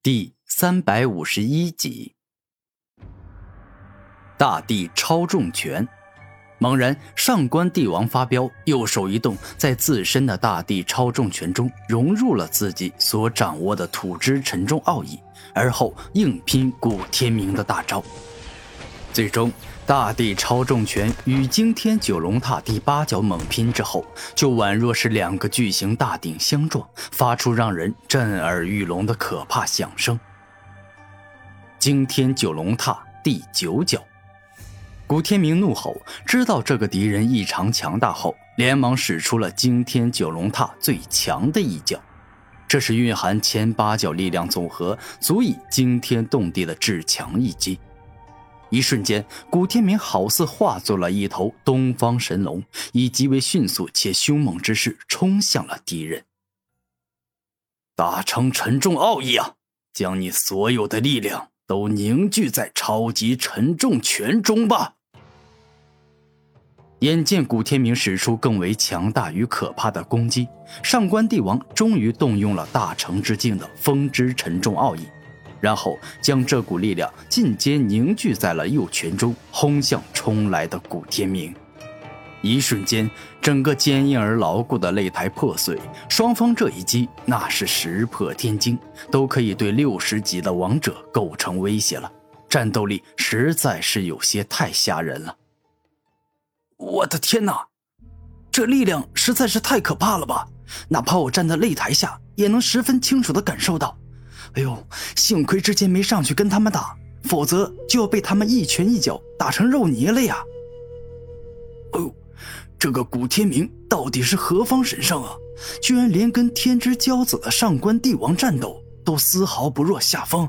第三百五十一集，大地超重拳。猛然，上官帝王发飙，右手一动，在自身的大地超重拳中融入了自己所掌握的土之沉重奥义，而后硬拼古天明的大招。最终，大地超重拳与惊天九龙塔第八脚猛拼之后，就宛若是两个巨型大鼎相撞，发出让人震耳欲聋的可怕响声。惊天九龙塔第九脚，古天明怒吼，知道这个敌人异常强大后，连忙使出了惊天九龙塔最强的一脚。这是蕴含前八角力量总和，足以惊天动地的至强一击。一瞬间，古天明好似化作了一头东方神龙，以极为迅速且凶猛之势冲向了敌人。大成沉重奥义啊，将你所有的力量都凝聚在超级沉重拳中吧！眼见古天明使出更为强大与可怕的攻击，上官帝王终于动用了大成之境的风之沉重奥义。然后将这股力量尽皆凝聚在了右拳中，轰向冲来的古天明。一瞬间，整个坚硬而牢固的擂台破碎。双方这一击那是石破天惊，都可以对六十级的王者构成威胁了。战斗力实在是有些太吓人了。我的天哪，这力量实在是太可怕了吧！哪怕我站在擂台下，也能十分清楚地感受到。哎呦，幸亏之前没上去跟他们打，否则就要被他们一拳一脚打成肉泥了呀！哎呦，这个古天明到底是何方神圣啊？居然连跟天之骄子的上官帝王战斗都丝毫不落下风。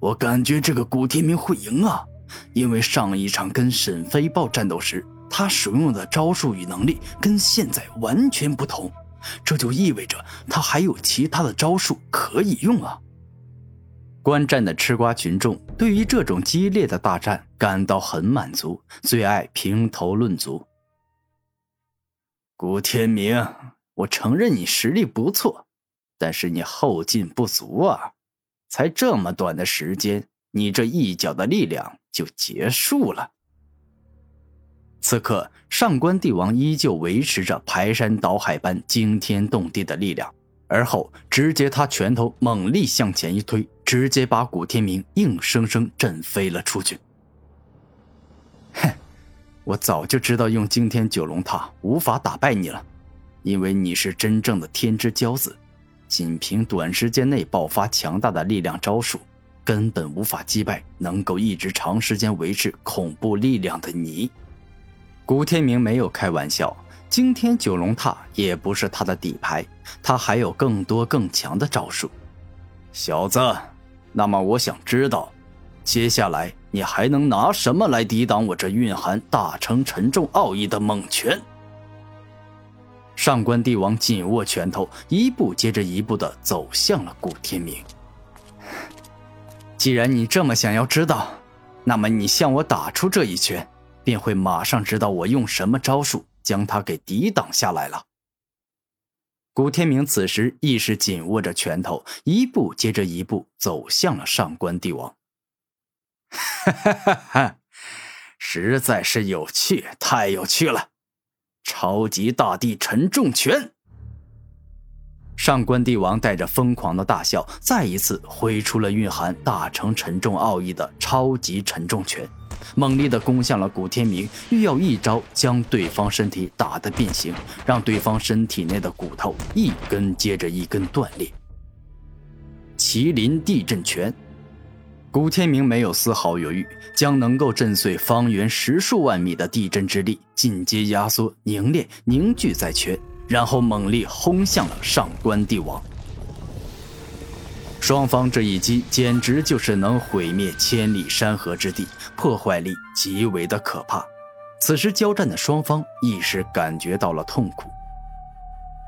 我感觉这个古天明会赢啊，因为上一场跟沈飞豹战斗时，他使用的招数与能力跟现在完全不同。这就意味着他还有其他的招数可以用啊！观战的吃瓜群众对于这种激烈的大战感到很满足，最爱评头论足。古天明，我承认你实力不错，但是你后劲不足啊！才这么短的时间，你这一脚的力量就结束了。此刻，上官帝王依旧维持着排山倒海般惊天动地的力量，而后直接他拳头猛力向前一推，直接把古天明硬生生震飞了出去。哼，我早就知道用惊天九龙塔无法打败你了，因为你是真正的天之骄子，仅凭短时间内爆发强大的力量招数，根本无法击败能够一直长时间维持恐怖力量的你。古天明没有开玩笑，惊天九龙踏也不是他的底牌，他还有更多更强的招数。小子，那么我想知道，接下来你还能拿什么来抵挡我这蕴含大成沉重奥义的猛拳？上官帝王紧握拳头，一步接着一步的走向了古天明。既然你这么想要知道，那么你向我打出这一拳。便会马上知道我用什么招数将他给抵挡下来了。古天明此时亦是紧握着拳头，一步接着一步走向了上官帝王。哈哈哈哈！实在是有趣，太有趣了！超级大帝沉重拳。上官帝王带着疯狂的大笑，再一次挥出了蕴含大成沉重奥义的超级沉重拳。猛烈地攻向了古天明，欲要一招将对方身体打得变形，让对方身体内的骨头一根接着一根断裂。麒麟地震拳，古天明没有丝毫犹豫，将能够震碎方圆十数万米的地震之力尽皆压缩、凝练、凝聚在拳，然后猛力轰向了上官帝王。双方这一击简直就是能毁灭千里山河之地，破坏力极为的可怕。此时交战的双方亦是感觉到了痛苦。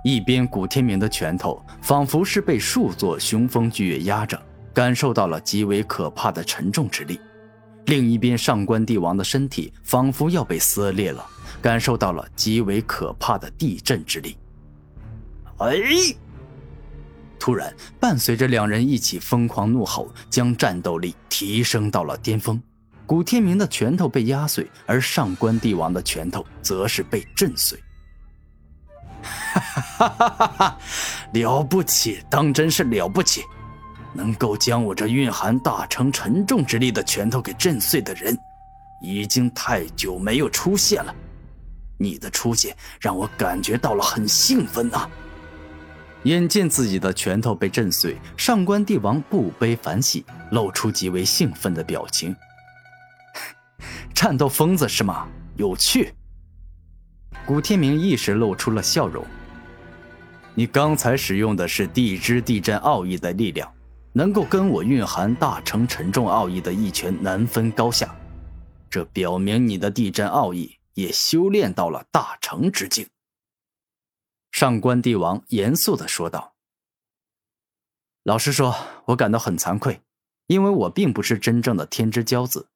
一边古天明的拳头仿佛是被数座雄风巨岳压着，感受到了极为可怕的沉重之力；另一边上官帝王的身体仿佛要被撕裂了，感受到了极为可怕的地震之力。哎！突然，伴随着两人一起疯狂怒吼，将战斗力提升到了巅峰。古天明的拳头被压碎，而上官帝王的拳头则是被震碎。哈哈哈哈哈！了不起，当真是了不起！能够将我这蕴含大成沉重之力的拳头给震碎的人，已经太久没有出现了。你的出现让我感觉到了很兴奋呐！眼见自己的拳头被震碎，上官帝王不悲反喜，露出极为兴奋的表情。战斗疯子是吗？有趣。古天明一时露出了笑容。你刚才使用的是地支地震奥义的力量，能够跟我蕴含大成沉重奥义的一拳难分高下，这表明你的地震奥义也修炼到了大成之境。上官帝王严肃的说道：“老实说，我感到很惭愧，因为我并不是真正的天之骄子。”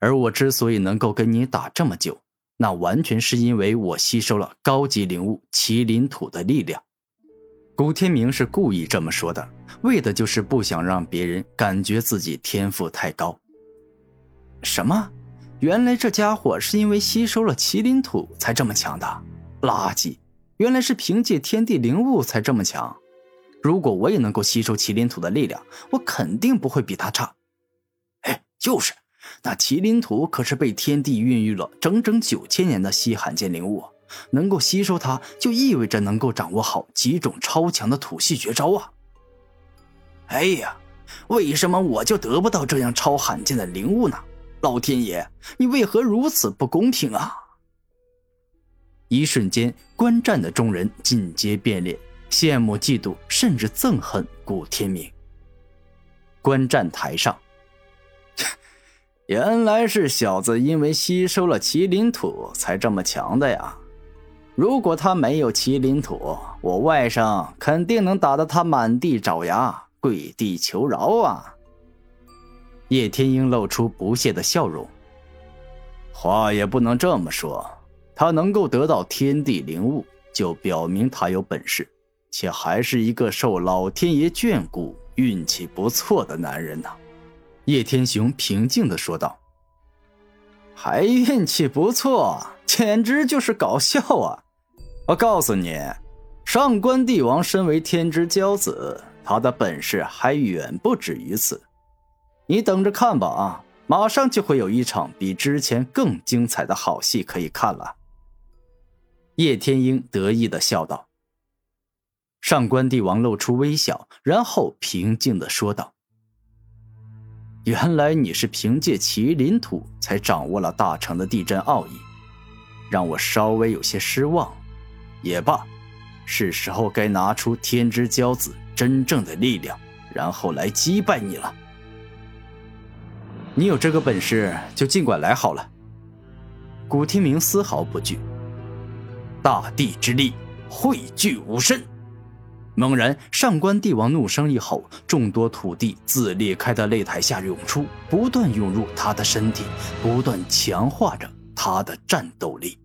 而我之所以能够跟你打这么久，那完全是因为我吸收了高级灵物麒麟土的力量。古天明是故意这么说的，为的就是不想让别人感觉自己天赋太高。什么？原来这家伙是因为吸收了麒麟土才这么强的？垃圾！原来是凭借天地灵物才这么强。如果我也能够吸收麒麟土的力量，我肯定不会比他差。哎，就是。那麒麟土可是被天地孕育了整整九千年的稀罕见灵物，能够吸收它，就意味着能够掌握好几种超强的土系绝招啊！哎呀，为什么我就得不到这样超罕见的灵物呢？老天爷，你为何如此不公平啊！一瞬间，观战的众人尽皆变脸，羡慕、嫉妒，甚至憎恨古天明。观战台上。原来是小子因为吸收了麒麟土才这么强的呀！如果他没有麒麟土，我外甥肯定能打得他满地找牙、跪地求饶啊！叶天鹰露出不屑的笑容。话也不能这么说，他能够得到天地灵物，就表明他有本事，且还是一个受老天爷眷顾、运气不错的男人呢。叶天雄平静的说道：“还运气不错，简直就是搞笑啊！我告诉你，上官帝王身为天之骄子，他的本事还远不止于此。你等着看吧啊，马上就会有一场比之前更精彩的好戏可以看了。”叶天鹰得意的笑道。上官帝王露出微笑，然后平静的说道。原来你是凭借麒麟土才掌握了大成的地震奥义，让我稍微有些失望。也罢，是时候该拿出天之骄子真正的力量，然后来击败你了。你有这个本事，就尽管来好了。古天明丝毫不惧，大地之力汇聚武身。猛然，上官帝王怒声一吼，众多土地自裂开的擂台下涌出，不断涌入他的身体，不断强化着他的战斗力。